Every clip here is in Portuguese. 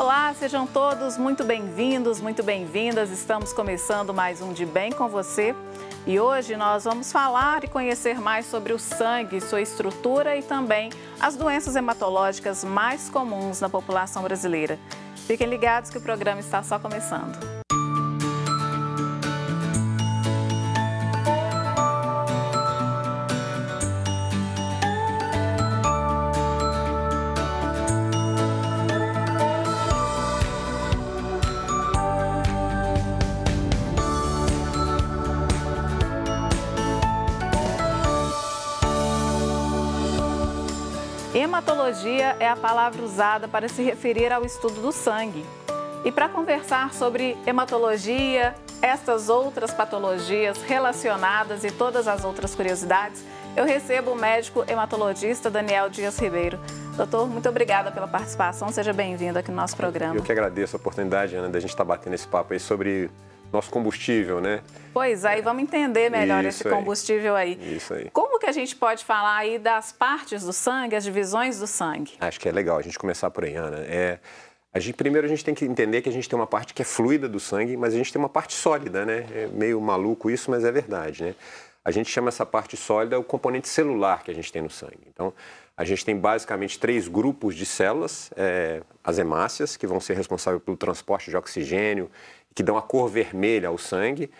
Olá, sejam todos muito bem-vindos, muito bem-vindas. Estamos começando mais um De Bem com você e hoje nós vamos falar e conhecer mais sobre o sangue, sua estrutura e também as doenças hematológicas mais comuns na população brasileira. Fiquem ligados que o programa está só começando. Hematologia é a palavra usada para se referir ao estudo do sangue. E para conversar sobre hematologia, estas outras patologias relacionadas e todas as outras curiosidades, eu recebo o médico hematologista Daniel Dias Ribeiro. Doutor, muito obrigada pela participação, seja bem-vindo aqui no nosso programa. Eu que agradeço a oportunidade, Ana, da gente estar batendo esse papo aí sobre nosso combustível, né? Pois aí, vamos entender melhor Isso esse combustível aí. aí. Isso aí. Como que a gente pode falar aí das partes do sangue, as divisões do sangue? Acho que é legal a gente começar por aí, Ana. É, a gente, primeiro a gente tem que entender que a gente tem uma parte que é fluida do sangue, mas a gente tem uma parte sólida, né? É meio maluco isso, mas é verdade, né? A gente chama essa parte sólida o componente celular que a gente tem no sangue. Então, a gente tem basicamente três grupos de células, é, as hemácias, que vão ser responsáveis pelo transporte de oxigênio que dão a cor vermelha ao sangue.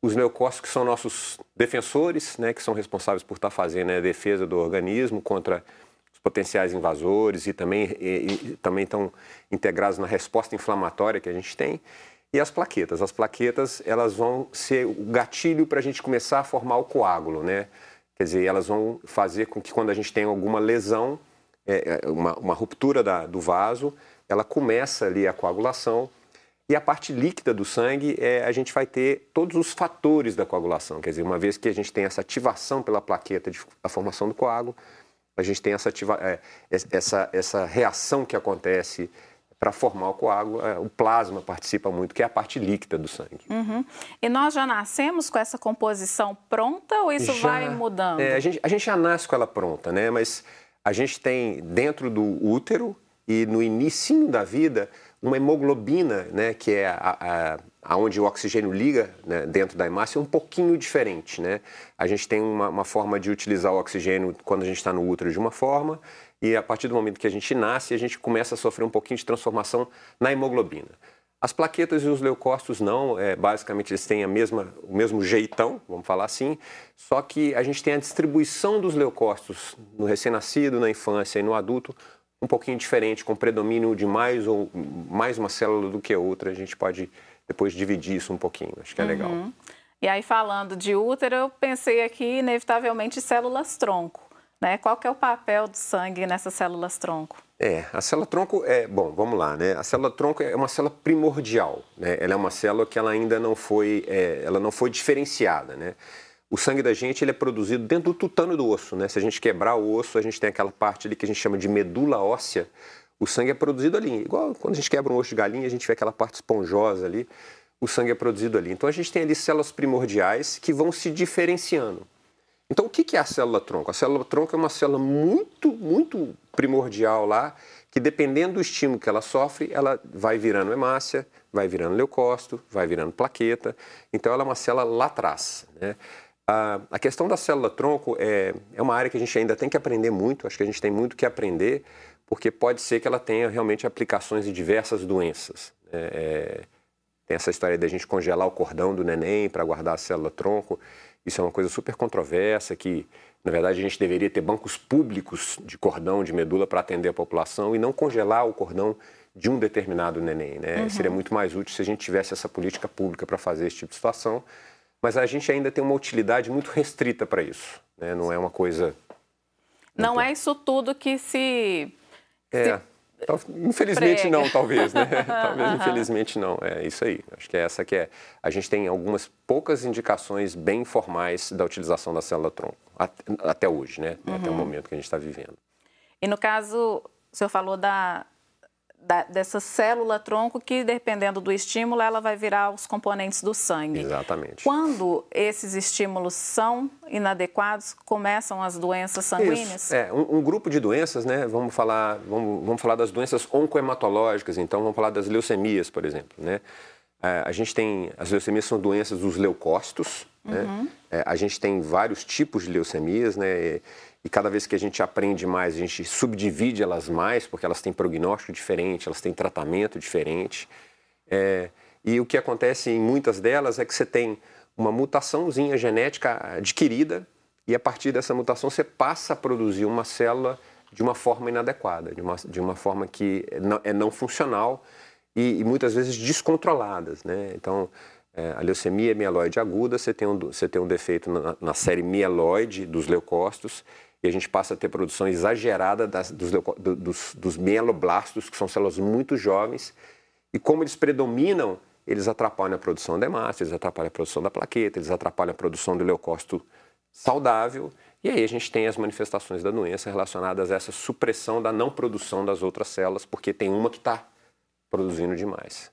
Os leucócitos, são nossos defensores, né, que são responsáveis por estar fazendo a defesa do organismo contra os potenciais invasores e também, e, e, também estão integrados na resposta inflamatória que a gente tem. E as plaquetas. As plaquetas, elas vão ser o gatilho para a gente começar a formar o coágulo, né? Quer dizer, elas vão fazer com que quando a gente tem alguma lesão, é, é uma, uma, ruptura da, do vaso, ela começa ali a coagulação e a parte líquida do sangue, é, a gente vai ter todos os fatores da coagulação. Quer dizer, uma vez que a gente tem essa ativação pela plaqueta de, da formação do coágulo, a gente tem essa, ativa, é, essa, essa reação que acontece para formar o coágulo, é, o plasma participa muito, que é a parte líquida do sangue. Uhum. E nós já nascemos com essa composição pronta ou isso já, vai mudando? É, a, gente, a gente já nasce com ela pronta, né? Mas a gente tem dentro do útero e no início da vida uma hemoglobina, né, que é a, a, onde o oxigênio liga né, dentro da hemácia, é um pouquinho diferente. Né? A gente tem uma, uma forma de utilizar o oxigênio quando a gente está no útero de uma forma, e a partir do momento que a gente nasce, a gente começa a sofrer um pouquinho de transformação na hemoglobina. As plaquetas e os leucócitos não, é, basicamente eles têm a mesma, o mesmo jeitão, vamos falar assim, só que a gente tem a distribuição dos leucócitos no recém-nascido, na infância e no adulto um pouquinho diferente, com predomínio de mais ou mais uma célula do que outra. A gente pode depois dividir isso um pouquinho. Acho que é uhum. legal. E aí, falando de útero, eu pensei aqui, inevitavelmente, células tronco. Né? Qual que é o papel do sangue nessas células tronco? É, a célula tronco é, bom, vamos lá, né? A célula tronco é uma célula primordial, né? Ela é uma célula que ela ainda não foi, é, ela não foi diferenciada, né? O sangue da gente ele é produzido dentro do tutano do osso, né? Se a gente quebrar o osso, a gente tem aquela parte ali que a gente chama de medula óssea. O sangue é produzido ali, igual quando a gente quebra um osso de galinha, a gente vê aquela parte esponjosa ali. O sangue é produzido ali. Então a gente tem ali células primordiais que vão se diferenciando. Então o que é a célula tronco? A célula tronco é uma célula muito, muito primordial lá, que dependendo do estímulo que ela sofre, ela vai virando hemácia, vai virando leucócito, vai virando plaqueta. Então ela é uma célula lá atrás. Né? A, a questão da célula-tronco é, é uma área que a gente ainda tem que aprender muito, acho que a gente tem muito que aprender, porque pode ser que ela tenha realmente aplicações em diversas doenças. É, é, tem essa história da gente congelar o cordão do neném para guardar a célula-tronco. Isso é uma coisa super controversa, que na verdade a gente deveria ter bancos públicos de cordão, de medula para atender a população e não congelar o cordão de um determinado neném. Né? Uhum. Seria muito mais útil se a gente tivesse essa política pública para fazer esse tipo de situação mas a gente ainda tem uma utilidade muito restrita para isso. Né? Não é uma coisa. Não é isso tudo que se. É. Se... Infelizmente prega. não, talvez, né? talvez, infelizmente não. É isso aí. Acho que é essa que é. A gente tem algumas poucas indicações bem formais da utilização da célula tronco, até hoje, né? Uhum. Até o momento que a gente está vivendo. E no caso, o senhor falou da, da, dessa célula tronco que, dependendo do estímulo, ela vai virar os componentes do sangue. Exatamente. Quando esses estímulos são inadequados, começam as doenças sanguíneas? Isso. É, um, um, grupo de doenças, né? Vamos falar, vamos, vamos falar das doenças oncohematológicas, então vamos falar das leucemias, por exemplo, né? É, a gente tem, as leucemias são doenças dos leucócitos, né? uhum. né? A gente tem vários tipos de leucemias, né? E cada vez que a gente aprende mais, a gente subdivide elas mais, porque elas têm prognóstico diferente, elas têm tratamento diferente. É, e o que acontece em muitas delas é que você tem uma mutaçãozinha genética adquirida e a partir dessa mutação você passa a produzir uma célula de uma forma inadequada, de uma, de uma forma que não, é não funcional e, e muitas vezes descontroladas. Né? Então, é, a leucemia mieloide aguda, você tem um, você tem um defeito na, na série mieloide dos leucócitos e a gente passa a ter produção exagerada das, dos, dos, dos mieloblastos, que são células muito jovens, e como eles predominam, eles atrapalham a produção da hemácia, eles atrapalham a produção da plaqueta, eles atrapalham a produção do leucócito saudável, e aí a gente tem as manifestações da doença relacionadas a essa supressão da não produção das outras células, porque tem uma que está produzindo demais.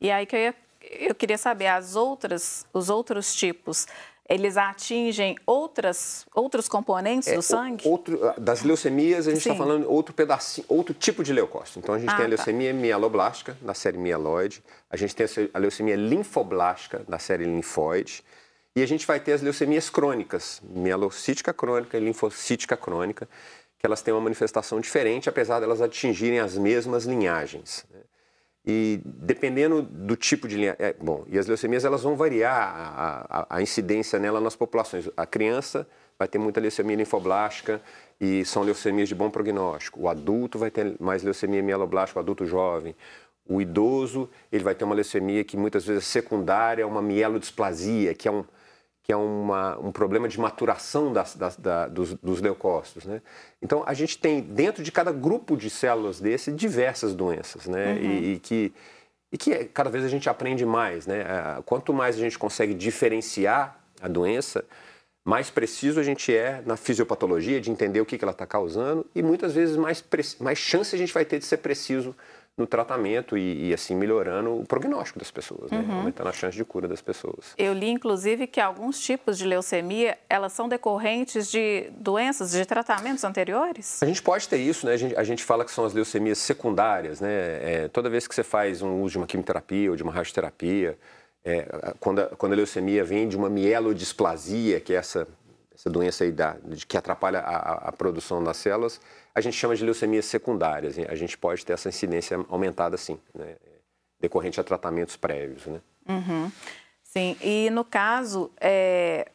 E aí que eu, ia, eu queria saber, as outras, os outros tipos, eles atingem outras, outros componentes é, do sangue? Outro, ah, das leucemias, a gente está falando outro pedacinho, outro tipo de leucócito. Então, a gente ah, tem a tá. leucemia tá. mieloblástica, na série mieloide. A gente tem a leucemia linfoblástica, na série linfóide. E a gente vai ter as leucemias crônicas, mielocítica crônica e linfocítica crônica, que elas têm uma manifestação diferente, apesar de elas atingirem as mesmas linhagens. E dependendo do tipo de linha. É, bom, e as leucemias elas vão variar a, a, a, incidência nela nas populações. A criança vai ter muita leucemia linfoblástica e são leucemias de bom prognóstico. O adulto vai ter mais leucemia mieloblástica, o adulto jovem. O idoso ele vai ter uma leucemia que muitas vezes é secundária, uma mielodisplasia, que é um, que é uma, um problema de maturação das, das, da, dos, dos, leucócitos. Né? Então, a gente tem dentro de cada grupo de células desse diversas doenças, né? Uhum. E, e, que, e que cada vez a gente aprende mais. Né? Quanto mais a gente consegue diferenciar a doença, mais preciso a gente é na fisiopatologia de entender o que, que ela está causando e muitas vezes mais, mais chance a gente vai ter de ser preciso no tratamento e, e, assim melhorando o prognóstico das pessoas, né? uhum. aumentando a chance de cura das pessoas. Eu li inclusive que alguns tipos de leucemia elas são decorrentes de doenças, de tratamentos anteriores. A gente pode ter isso, né? A gente, a gente fala que são as leucemias secundárias, né? É, toda vez que você faz um uso de uma quimioterapia ou de uma radioterapia, é, quando, a, quando a leucemia vem de uma mielodisplasia, que é essa essa doença aí da, de, que atrapalha a, a, produção das células, a gente chama de leucemias secundárias. A gente pode ter essa incidência aumentada, sim, né? decorrente a tratamentos prévios. Né? Uhum. Sim, e no caso, é,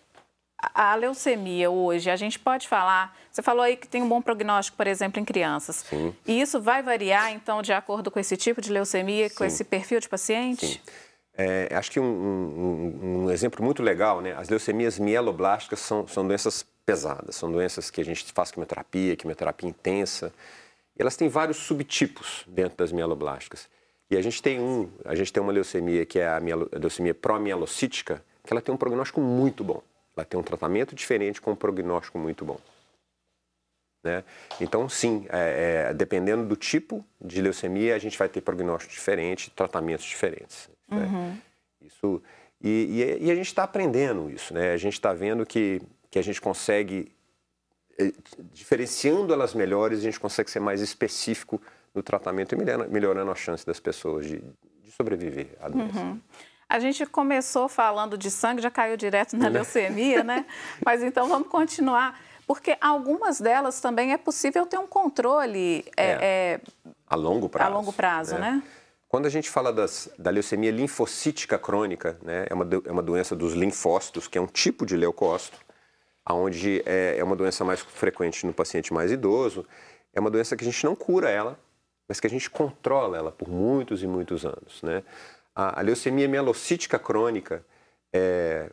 a leucemia hoje, a gente pode falar, você falou aí que tem um bom prognóstico, por exemplo, em crianças. Sim. E isso vai variar, então, de acordo com esse tipo de leucemia, Sim. com esse perfil de paciente? Sim. É, acho que um, um, um, exemplo muito legal, né? As leucemias mieloblásticas são, são doenças pesadas, são doenças que a gente faz quimioterapia, quimioterapia intensa. E elas têm vários subtipos dentro das mieloblásticas. E a gente tem um, a gente tem uma leucemia que é a, mielo, a leucemia promielocítica, que ela tem um prognóstico muito bom. Ela tem um tratamento diferente com um prognóstico muito bom. Né? Então, sim, é, é, dependendo do tipo de leucemia, a gente vai ter prognóstico diferente, tratamentos diferentes. Né? Uhum. Isso, e, e, e, a gente está aprendendo isso, né? A gente está vendo que, que a gente consegue, eh, diferenciando elas melhores, a gente consegue ser mais específico no tratamento e melhorando, melhorando a chance das pessoas de, de sobreviver à doença. Uhum. A gente começou falando de sangue, já caiu direto na leucemia, né? Mas então vamos continuar. Porque algumas delas também é possível ter um controle é, é, é, a longo prazo. A longo prazo, né? né? Quando a gente fala das, da leucemia linfocítica crônica, né, é, uma, é uma doença dos linfócitos, que é um tipo de leucócito, onde é, é uma doença mais frequente no paciente mais idoso. É uma doença que a gente não cura ela, mas que a gente controla ela por muitos e muitos anos. Né? A, a leucemia mielocítica crônica, é,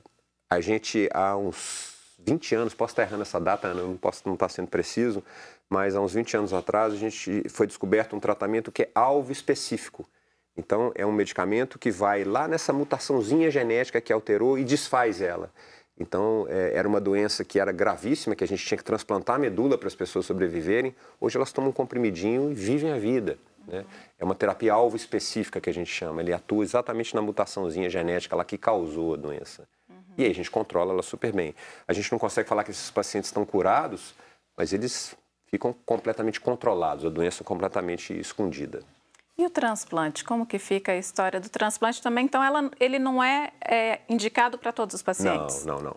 a gente há uns 20 anos, posso estar errando essa data, não posso não estar sendo preciso, mas há uns 20 anos atrás a gente foi descoberto um tratamento que é alvo específico então, é um medicamento que vai lá nessa mutaçãozinha genética que alterou e desfaz ela. Então, é, era uma doença que era gravíssima, que a gente tinha que transplantar a medula para as pessoas sobreviverem. Hoje elas tomam um comprimidinho e vivem a vida. Né? É uma terapia alvo específica que a gente chama. Ele atua exatamente na mutaçãozinha genética lá que causou a doença. Uhum. E aí a gente controla ela super bem. A gente não consegue falar que esses pacientes estão curados, mas eles ficam completamente controlados, a doença completamente escondida. E o transplante, como que fica a história do transplante também? Então, ela, ele não é, é indicado para todos os pacientes? Não, não, não.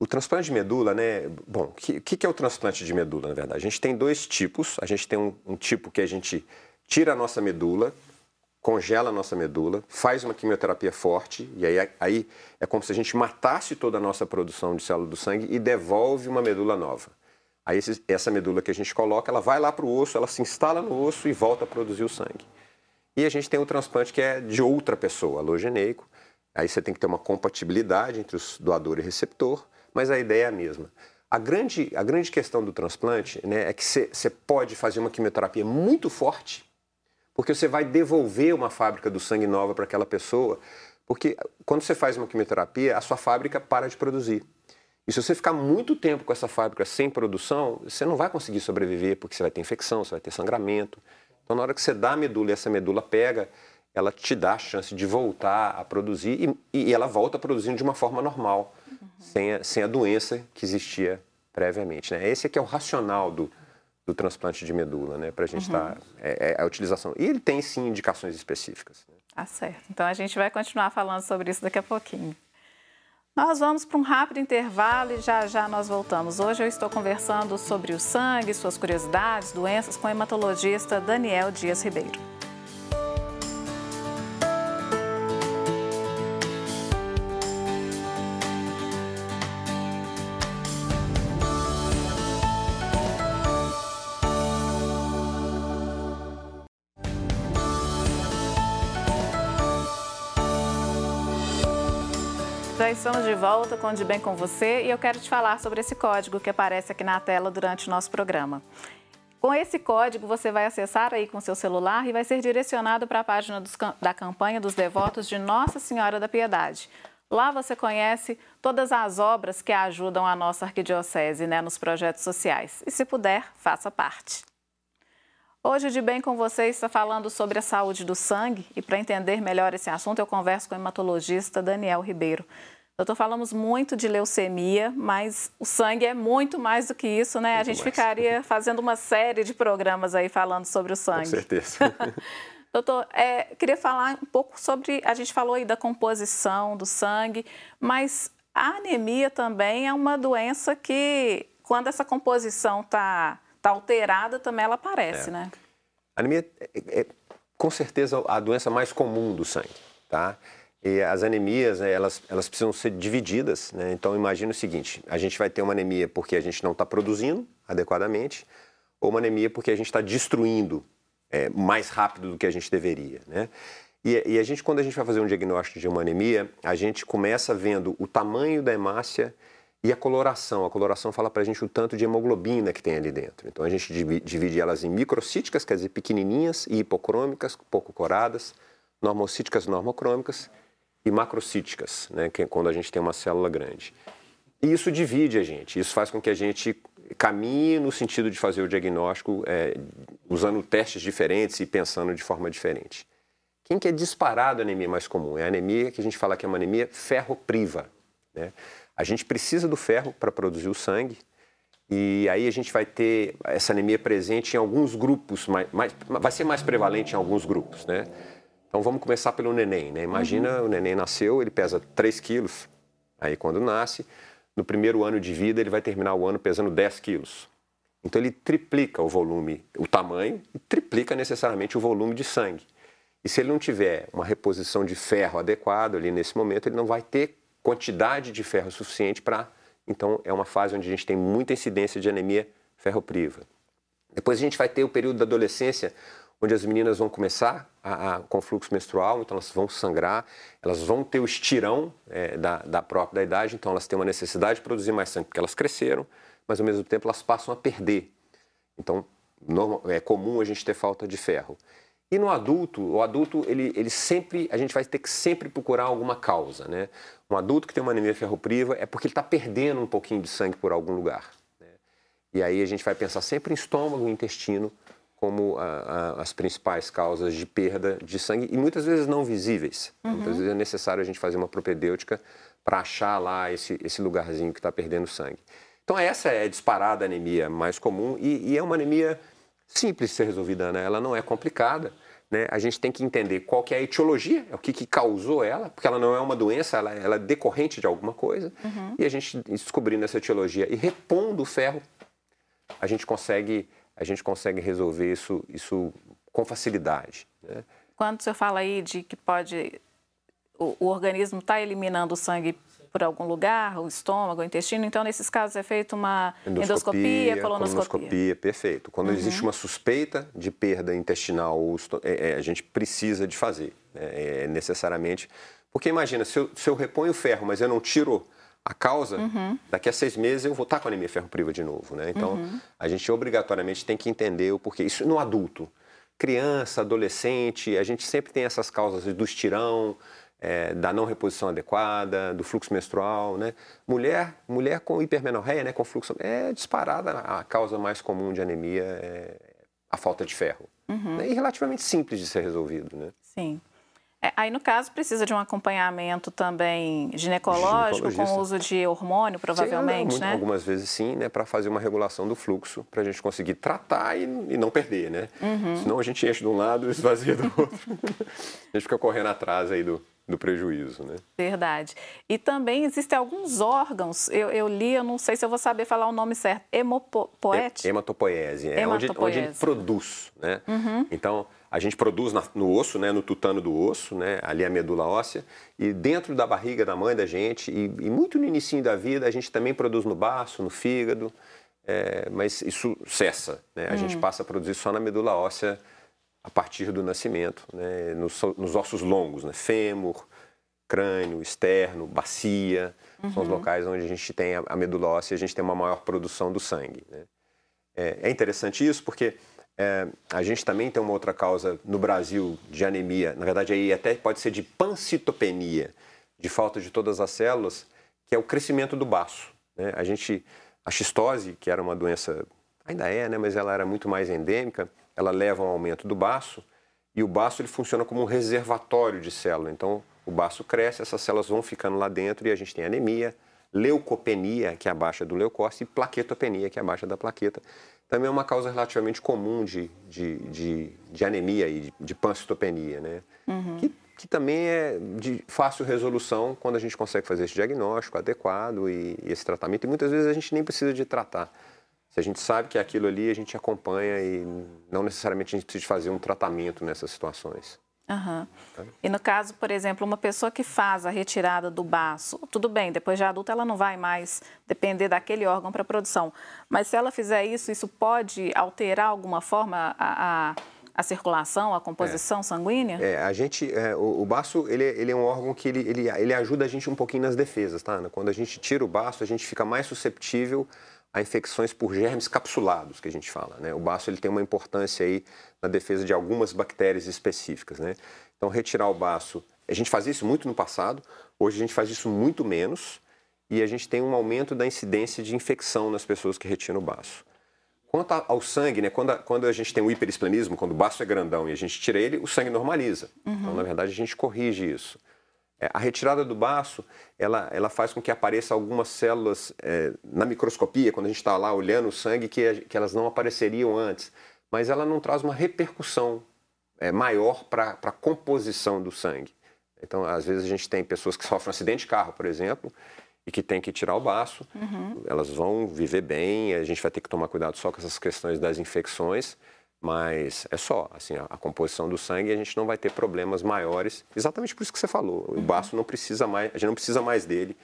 O transplante de medula, né? Bom, o que, que, é o transplante de medula, na verdade? A gente tem dois tipos. A gente tem um, um tipo que a gente tira a nossa medula, congela a nossa medula, faz uma quimioterapia forte, e aí, aí é como se a gente matasse toda a nossa produção de célula do sangue e devolve uma medula nova. Aí esse, essa medula que a gente coloca, ela vai lá para o osso, ela se instala no osso e volta a produzir o sangue. E a gente tem o transplante que é de outra pessoa, alogeneico. Aí você tem que ter uma compatibilidade entre o doador e receptor, mas a ideia é a mesma. A grande, a grande questão do transplante né, é que você pode fazer uma quimioterapia muito forte, porque você vai devolver uma fábrica do sangue nova para aquela pessoa, porque quando você faz uma quimioterapia, a sua fábrica para de produzir. E se você ficar muito tempo com essa fábrica sem produção, você não vai conseguir sobreviver, porque você vai ter infecção, você vai ter sangramento. Então, na hora que você dá a medula e essa medula pega, ela te dá a chance de voltar a produzir e, e ela volta produzindo de uma forma normal, uhum. sem, a, sem a doença que existia previamente. Né? Esse aqui é o racional do, do transplante de medula, né? Para a gente estar. Uhum. Tá, é, é, a utilização. E ele tem sim indicações específicas. Né? Ah, certo. Então a gente vai continuar falando sobre isso daqui a pouquinho. Nós vamos para um rápido intervalo e já já nós voltamos. Hoje eu estou conversando sobre o sangue, suas curiosidades, doenças com o hematologista Daniel Dias Ribeiro. Estamos de volta com De Bem com Você e eu quero te falar sobre esse código que aparece aqui na tela durante o nosso programa. Com esse código, você vai acessar aí com seu celular e vai ser direcionado para a página dos, da campanha dos devotos de Nossa Senhora da Piedade. Lá você conhece todas as obras que ajudam a nossa arquidiocese né, nos projetos sociais. E se puder, faça parte. Hoje, de bem com você, está falando sobre a saúde do sangue e para entender melhor esse assunto, eu converso com o hematologista Daniel Ribeiro. Doutor, falamos muito de leucemia, mas o sangue é muito mais do que isso, né? Muito a gente mais. ficaria fazendo uma série de programas aí falando sobre o sangue. Com certeza. Doutor, é, queria falar um pouco sobre. A gente falou aí da composição do sangue, mas a anemia também é uma doença que, quando essa composição está tá alterada, também ela aparece, é. né? A anemia é, é, com certeza, a doença mais comum do sangue, tá? E as anemias, né, elas, elas precisam ser divididas. Né? Então, imagine o seguinte: a gente vai ter uma anemia porque a gente não está produzindo adequadamente, ou uma anemia porque a gente está destruindo é, mais rápido do que a gente deveria. Né? E, e, a gente, quando a gente vai fazer um diagnóstico de uma anemia, a gente começa vendo o tamanho da hemácia e a coloração. A coloração fala para a gente o tanto de hemoglobina que tem ali dentro. Então, a gente divide elas em microcíticas, quer dizer, pequenininhas, e hipocrômicas, pouco coradas, normocíticas, normocrômicas e macrocíticas, né, que é quando a gente tem uma célula grande. E isso divide a gente, isso faz com que a gente caminhe no sentido de fazer o diagnóstico é, usando testes diferentes e pensando de forma diferente. Quem que é disparado a anemia mais comum? É a anemia que a gente fala que é uma anemia ferropriva. Né? A gente precisa do ferro para produzir o sangue, e aí a gente vai ter essa anemia presente em alguns grupos, mais, vai ser mais prevalente em alguns grupos, né? Então vamos começar pelo neném, né? Imagina uhum. o neném nasceu, ele pesa 3 quilos, aí quando nasce, no primeiro ano de vida ele vai terminar o ano pesando 10 quilos. Então ele triplica o volume, o tamanho e triplica necessariamente o volume de sangue. E se ele não tiver uma reposição de ferro adequada ali nesse momento, ele não vai ter quantidade de ferro suficiente para. Então é uma fase onde a gente tem muita incidência de anemia ferropriva. Depois a gente vai ter o período da adolescência, onde as meninas vão começar a, a, com fluxo menstrual, então elas vão sangrar, elas vão ter o estirão é, da, da própria da idade, então elas têm uma necessidade de produzir mais sangue, porque elas cresceram, mas ao mesmo tempo elas passam a perder. Então, normal, é comum a gente ter falta de ferro. E no adulto, o adulto, ele, ele sempre, a gente vai ter que sempre procurar alguma causa, né? Um adulto que tem uma anemia ferropriva é porque ele está perdendo um pouquinho de sangue por algum lugar. Né? E aí a gente vai pensar sempre em estômago e intestino, como a, a, as principais causas de perda de sangue e muitas vezes não visíveis. Uhum. Muitas vezes é necessário a gente fazer uma propedêutica para achar lá esse, esse lugarzinho que está perdendo sangue. Então essa é a disparada anemia mais comum e, e, é uma anemia simples de ser resolvida, né? ela não é complicada. Né? A gente tem que entender qual que é a etiologia, o que, que causou ela, porque ela não é uma doença, ela, ela é decorrente de alguma coisa. Uhum. E a gente descobrindo essa etiologia e repondo o ferro, a gente consegue, a gente consegue resolver isso, isso com facilidade. Né? Quando você fala aí de que pode o, o organismo está eliminando o sangue por algum lugar, o estômago, o intestino. Então, nesses casos, é feita uma endoscopia, endoscopia colonoscopia. colonoscopia. perfeito. Quando uhum. existe uma suspeita de perda intestinal, é, é, a gente precisa de fazer, né? é, necessariamente. Porque imagina, se eu, se eu reponho o ferro, mas eu não tiro a causa, uhum. daqui a seis meses eu vou estar com anemia ferro-priva de novo. Né? Então, uhum. a gente obrigatoriamente tem que entender o porquê. Isso no adulto. Criança, adolescente, a gente sempre tem essas causas do estirão, é, da não reposição adequada, do fluxo menstrual, né? Mulher, mulher com hipermenorreia, né, com fluxo, é disparada a causa mais comum de anemia é a falta de ferro. Uhum. E relativamente simples de ser resolvido, né? Sim. É, aí, no caso, precisa de um acompanhamento também ginecológico, com o uso de hormônio, provavelmente, sim, né? Algumas vezes sim, né? Para fazer uma regulação do fluxo, para a gente conseguir tratar e, e não perder, né? Uhum. Senão a gente enche de um lado e esvazia do outro. a gente fica correndo atrás aí do, do prejuízo, né? Verdade. E também existem alguns órgãos, eu, eu, li, eu não sei se eu vou saber falar o nome certo, hemopoete? Hematopoese, é onde, onde ele produz, né? Uhum. Então, a gente produz na, no osso, né, no tutano do osso, né, ali a medula óssea, e dentro da barriga da mãe da gente, e, e muito no início da vida, a gente também produz no baço, no fígado, é, mas isso cessa, né? A uhum. gente passa a produzir só na medula óssea a partir do nascimento, né, nos, nos, ossos longos, né, fêmur, crânio, externo, bacia, uhum. são os uhum. locais onde a gente tem a, a medula óssea e a gente tem uma maior produção do sangue. Né. É, é, interessante isso porque é, a gente também tem uma outra causa no Brasil de anemia, na verdade aí até pode ser de pancitopenia, de falta de todas as células, que é o crescimento do baço. Né. A gente, a xistose, que era uma doença, ainda é, né, mas ela era muito mais endêmica, ela leva a um aumento do baço e o baço ele funciona como um reservatório de célula. Então, o baço cresce, essas células vão ficando lá dentro e a gente tem anemia, leucopenia, que é a baixa do leucócito, e plaquetopenia, que é a baixa da plaqueta. Também é uma causa relativamente comum de, de, de, de anemia e de, de pancitopenia, né? Uhum. Que, que também é de fácil resolução quando a gente consegue fazer esse diagnóstico adequado e, e esse tratamento. E muitas vezes a gente nem precisa de tratar. Se a gente sabe que é aquilo ali, a gente acompanha e não necessariamente a gente precisa fazer um tratamento nessas situações. Uhum. E no caso, por exemplo, uma pessoa que faz a retirada do baço, tudo bem, depois de adulta ela não vai mais depender daquele órgão para produção. Mas se ela fizer isso, isso pode alterar alguma forma a, a, a circulação, a composição é. sanguínea? É, a gente, é, o, o, baço, ele, ele é um órgão que ele, ele, ele ajuda a gente um pouquinho nas defesas, tá? Quando a gente tira o baço, a gente fica mais susceptível a infecções por germes capsulados, que a gente fala. Né? O baço ele tem uma importância aí na defesa de algumas bactérias específicas. Né? Então, retirar o baço, a gente fazia isso muito no passado, hoje a gente faz isso muito menos e a gente tem um aumento da incidência de infecção nas pessoas que retiram o baço. Quanto ao sangue, né, quando, a, quando a gente tem o hiperesplenismo, quando o baço é grandão e a gente tira ele, o sangue normaliza. Uhum. Então, na verdade, a gente corrige isso. É, a retirada do baço, ela, ela faz com que apareça algumas células é, na microscopia, quando a gente está lá olhando o sangue, que, que elas não apareceriam antes. Mas ela não traz uma repercussão é, maior para a composição do sangue. Então, às vezes a gente tem pessoas que sofrem um acidente de carro, por exemplo, e que tem que tirar o baço. Uhum. Elas vão viver bem, a gente vai ter que tomar cuidado só com essas questões das infecções, mas é só, assim, a, a, composição do sangue a gente não vai ter problemas maiores, exatamente por isso que você falou. O uhum. baço não precisa mais, a gente não precisa mais dele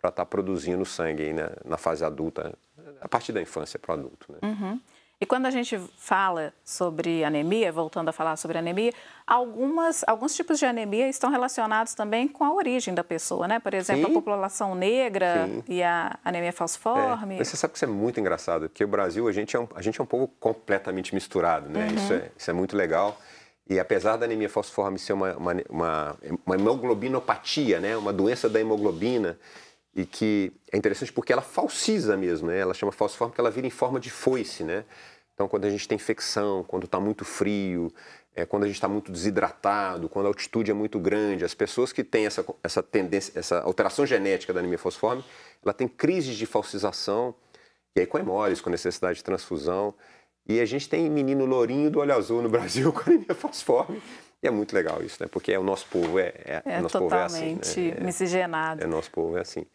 para estar tá produzindo sangue aí na, na, fase adulta, a partir da infância para o adulto. Né? Uhum. E quando a gente fala sobre anemia, voltando a falar sobre anemia, algumas, alguns tipos de anemia estão relacionados também com a origem da pessoa, né? Por exemplo, Sim. a população negra Sim. e a anemia falciforme. É. Mas você sabe que isso é muito engraçado, porque o Brasil, a gente é um, a gente é um povo completamente misturado, né? Uhum. Isso, é, isso é muito legal. E apesar da anemia falciforme ser uma, uma, uma, uma hemoglobinopatia, né? Uma doença da hemoglobina, e que é interessante porque ela falsiza mesmo, né? Ela chama falciforme porque ela vira em forma de foice, né? Então, quando a gente tem infecção, quando está muito frio, é, quando a gente está muito desidratado, quando a altitude é muito grande, as pessoas que têm essa, essa tendência, essa alteração genética da anemia fosforme, ela tem crises de falsização, e aí com hemólise, com necessidade de transfusão. E a gente tem menino lourinho do olho azul no Brasil com anemia fosforme. E é muito legal isso, né? Porque é, o nosso povo é, é, é nosso povo é assim. Né? É, miscigenado. É, nosso povo é assim.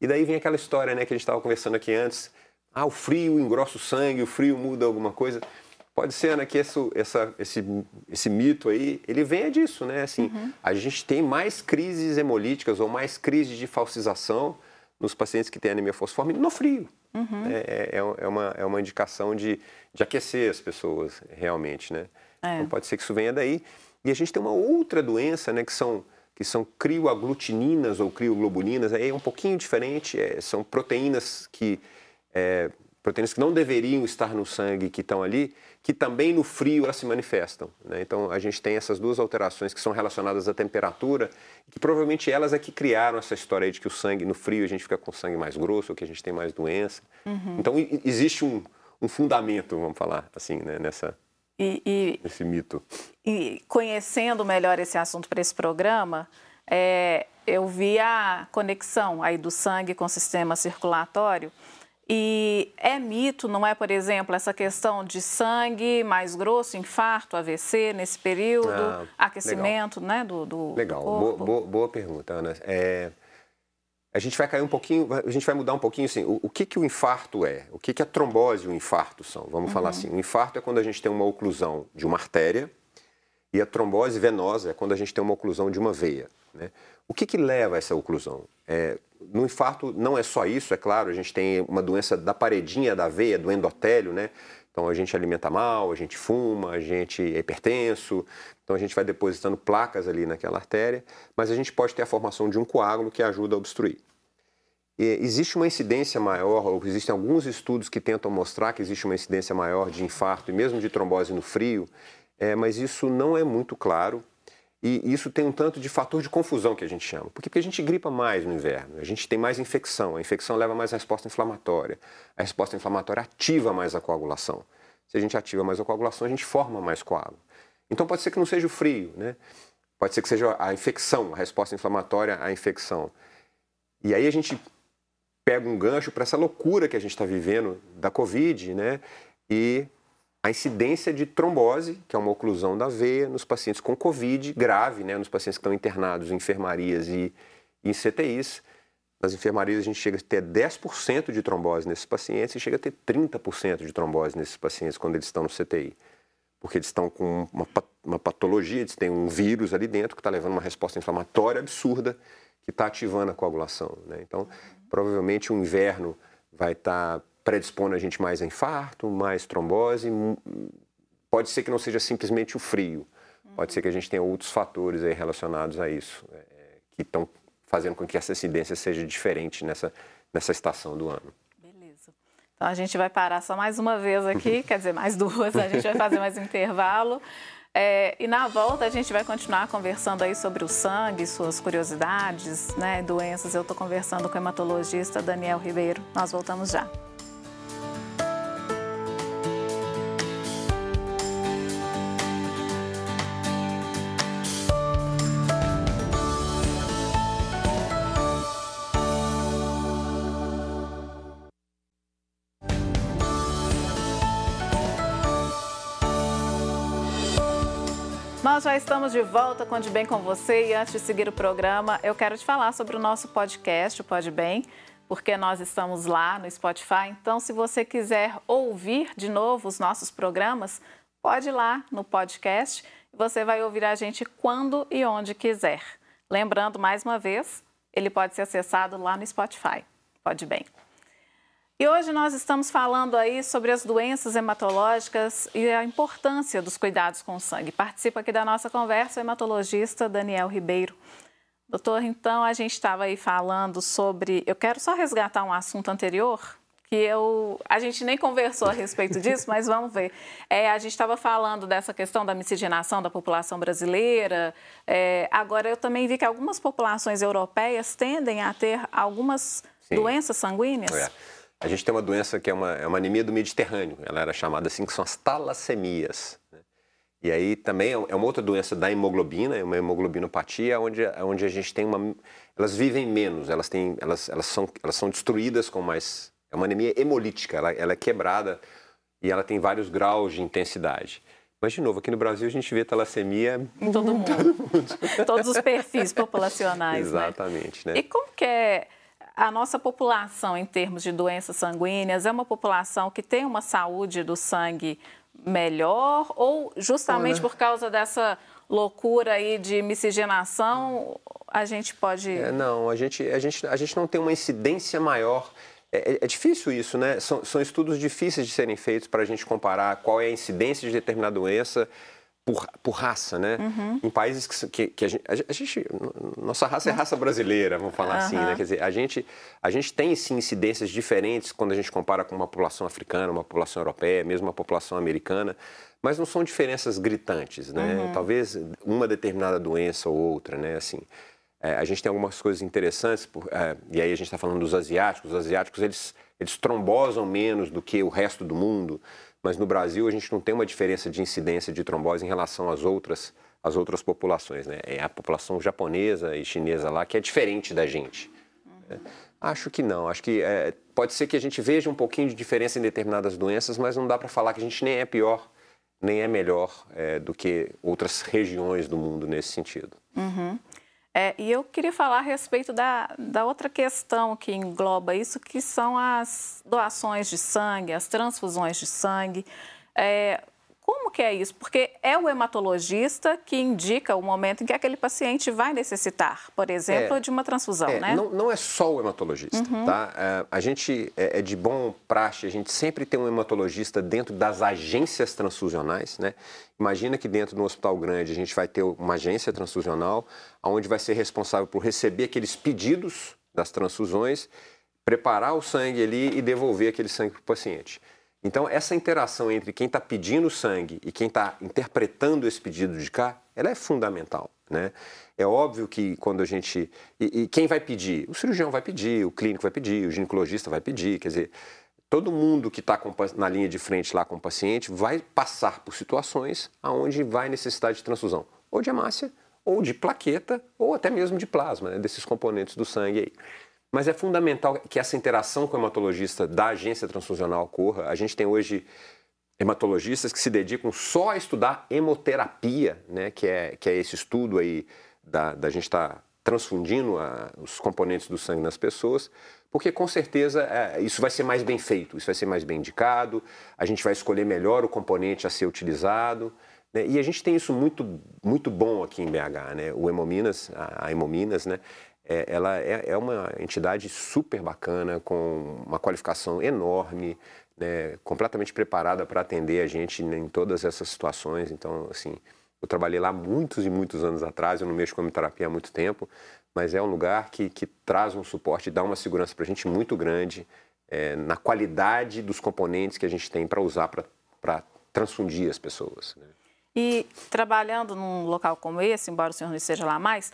E daí vem aquela história, né, que a gente estava conversando aqui antes. Ah, o frio engrossa o sangue, o frio muda alguma coisa. Pode ser, né, que esse, essa, esse, esse mito aí, ele venha disso, né? Assim, uhum. a gente tem mais crises hemolíticas ou mais crises de falsização nos pacientes que têm anemia fosforme no frio. Uhum. É, é, é, uma, é uma indicação de, de aquecer as pessoas, realmente, né? É. Então pode ser que isso venha daí. E a gente tem uma outra doença, né, que são, que são crioaglutininas ou crioglobulinas, aí é um pouquinho diferente, é, são proteínas que, é, proteínas que não deveriam estar no sangue, que estão ali, que também no frio elas se manifestam. Né? Então a gente tem essas duas alterações que são relacionadas à temperatura, que provavelmente elas é que criaram essa história de que o sangue no frio a gente fica com sangue mais grosso, ou que a gente tem mais doença. Uhum. Então existe um, um, fundamento, vamos falar assim, né? nessa, e, e, esse mito. E conhecendo melhor esse assunto para esse programa, é, eu vi a conexão aí do sangue com o sistema circulatório e é mito, não é, por exemplo, essa questão de sangue mais grosso, infarto, AVC nesse período, ah, aquecimento legal. né, do, do Legal, boa, boa, boa, pergunta, Ana. É, a gente vai cair um pouquinho, a gente vai mudar um pouquinho assim, o, o que, que o infarto é? O que, que a trombose e o infarto são? Vamos uhum. falar assim, o infarto é quando a gente tem uma oclusão de uma artéria e a trombose venosa é quando a gente tem uma oclusão de uma veia. Né? O que, que leva a essa oclusão? É, no infarto não é só isso, é claro, a gente tem uma doença da paredinha da veia, do endotélio, né? Então a gente alimenta mal, a gente fuma, a gente é hipertenso, então a gente vai depositando placas ali naquela artéria, mas a gente pode ter a formação de um coágulo que ajuda a obstruir. E existe uma incidência maior, ou existem alguns estudos que tentam mostrar que existe uma incidência maior de infarto e mesmo de trombose no frio, é, mas isso não é muito claro. E isso tem um tanto de fator de confusão que a gente chama. Por quê? Porque a gente gripa mais no inverno, a gente tem mais infecção, a infecção leva mais a resposta inflamatória. A resposta inflamatória ativa mais a coagulação. Se a gente ativa mais a coagulação, a gente forma mais coágulo. Então pode ser que não seja o frio, né? Pode ser que seja a infecção, a resposta inflamatória à infecção. E aí a gente pega um gancho para essa loucura que a gente está vivendo da Covid, né? E a incidência de trombose, que é uma oclusão da veia, nos pacientes com Covid grave, né, nos pacientes que estão internados em enfermarias e, em CTIs. Nas enfermarias a gente chega a ter 10% de trombose nesses pacientes e chega a ter 30% de trombose nesses pacientes quando eles estão no CTI. Porque eles estão com uma, uma patologia, eles têm um vírus ali dentro que está levando uma resposta inflamatória absurda que está ativando a coagulação. Né? Então, provavelmente o inverno vai estar tá predispondo a gente mais a infarto, mais trombose. Pode ser que não seja simplesmente o frio. Pode ser que a gente tenha outros fatores aí relacionados a isso, é, que estão fazendo com que essa incidência seja diferente nessa, nessa estação do ano. Beleza. Então a gente vai parar só mais uma vez aqui, quer dizer, mais duas, a gente vai fazer mais um intervalo. É, e na volta a gente vai continuar conversando aí sobre o sangue, suas curiosidades, né, doenças. Eu estou conversando com o hematologista Daniel Ribeiro. Nós voltamos já. Já estamos de volta com De Bem com você e antes de seguir o programa, eu quero te falar sobre o nosso podcast, o Pode Bem, porque nós estamos lá no Spotify. Então, se você quiser ouvir de novo os nossos programas, pode ir lá no podcast você vai ouvir a gente quando e onde quiser. Lembrando mais uma vez, ele pode ser acessado lá no Spotify. Pode bem. E hoje nós estamos falando aí sobre as doenças hematológicas e a importância dos cuidados com o sangue. Participa aqui da nossa conversa o hematologista Daniel Ribeiro. Doutor, então a gente estava aí falando sobre. Eu quero só resgatar um assunto anterior que eu a gente nem conversou a respeito disso, mas vamos ver. É, a gente estava falando dessa questão da miscigenação da população brasileira. É, agora eu também vi que algumas populações europeias tendem a ter algumas Sim. doenças sanguíneas. É. a gente tem uma doença que é uma, é uma anemia do Mediterrâneo, ela era chamada assim, que são as talassemias. Né? E aí também é, é uma outra doença da hemoglobina, é uma hemoglobinopatia, onde, onde a gente tem uma... Elas vivem menos, elas, têm, elas, elas, são, elas são destruídas com mais... É uma anemia hemolítica, ela, ela é quebrada e ela tem vários graus de intensidade. Mas, de novo, aqui no Brasil a gente vê talassemia em todo mundo. Todo mundo. Todos os perfis populacionais. Né? Exatamente. Né? né? E como que é a nossa população em termos de doenças sanguíneas? É uma população que tem uma saúde do sangue melhor ou justamente Olha. por causa dessa loucura aí de miscigenação a gente pode... É, não, a gente, a, gente, a gente não tem uma incidência maior é, é, é, difícil isso, né? São, são estudos difíceis de serem feitos para a gente comparar qual é a incidência de determinada doença por, por raça, né? Uhum. Em países que, que, que a, gente, a, gente, Nossa raça é raça brasileira, vamos falar uhum. assim, né? Quer dizer, a gente, a gente tem sim incidências diferentes quando a gente compara com uma população africana, uma população europeia, mesmo uma população americana, mas não são diferenças gritantes, né? Uhum. Talvez uma determinada doença ou outra, né? Assim, é, a gente tem algumas coisas interessantes, por, é, e aí a gente está falando dos asiáticos. Os asiáticos, eles, eles trombosam menos do que o resto do mundo, mas no Brasil a gente não tem uma diferença de incidência de trombose em relação às outras, às outras populações. Né? É a população japonesa e chinesa lá que é diferente da gente. Uhum. Acho que não. Acho que é, pode ser que a gente veja um pouquinho de diferença em determinadas doenças, mas não dá para falar que a gente nem é pior, nem é melhor é, do que outras regiões do mundo nesse sentido. Uhum. É, e eu queria falar a respeito da, da outra questão que engloba isso, que são as doações de sangue, as transfusões de sangue. É, como que é isso? Porque é o hematologista que indica o momento em que aquele paciente vai necessitar, por exemplo, é, de uma transfusão, é, né? Não, não, é só o hematologista, uhum. tá? É, a gente, é, é, de bom praxe, a gente sempre tem um hematologista dentro das agências transfusionais, né? Imagina que dentro do hospital grande a gente vai ter uma agência transfusional, onde vai ser responsável por receber aqueles pedidos das transfusões, preparar o sangue ali e devolver aquele sangue para o paciente. Então, essa interação entre quem está pedindo sangue e quem está interpretando esse pedido de cá, ela é fundamental. Né? É óbvio que quando a gente. E, e, quem vai pedir? O cirurgião vai pedir, o clínico vai pedir, o ginecologista vai pedir. Quer dizer, todo mundo que está na linha de frente lá com o paciente vai passar por situações onde vai necessitar de transfusão, ou de hemácia, ou de plaqueta, ou até mesmo de plasma, né? desses componentes do sangue aí. Mas é fundamental que essa interação com o hematologista da agência transfusional ocorra. A gente tem hoje hematologistas que se dedicam só a estudar hemoterapia, né, que, é, que é esse estudo aí da, da gente estar tá transfundindo a, os componentes do sangue nas pessoas, porque com certeza é, isso vai ser mais bem feito, isso vai ser mais bem indicado, a gente vai escolher melhor o componente a ser utilizado. Né, e a gente tem isso muito, muito bom aqui em BH, né? O Hemominas, a, a Hemominas, né? É, ela é, é, uma entidade super bacana, com uma qualificação enorme, né, completamente preparada para atender a gente em todas essas situações. Então, assim, eu trabalhei lá muitos e muitos anos atrás, eu não mexo com terapia há muito tempo, mas é um lugar que, que traz um suporte, dá uma segurança para a gente muito grande é, na qualidade dos componentes que a gente tem para usar para transfundir as pessoas. Né? E trabalhando num local como esse, embora o senhor não esteja lá mais,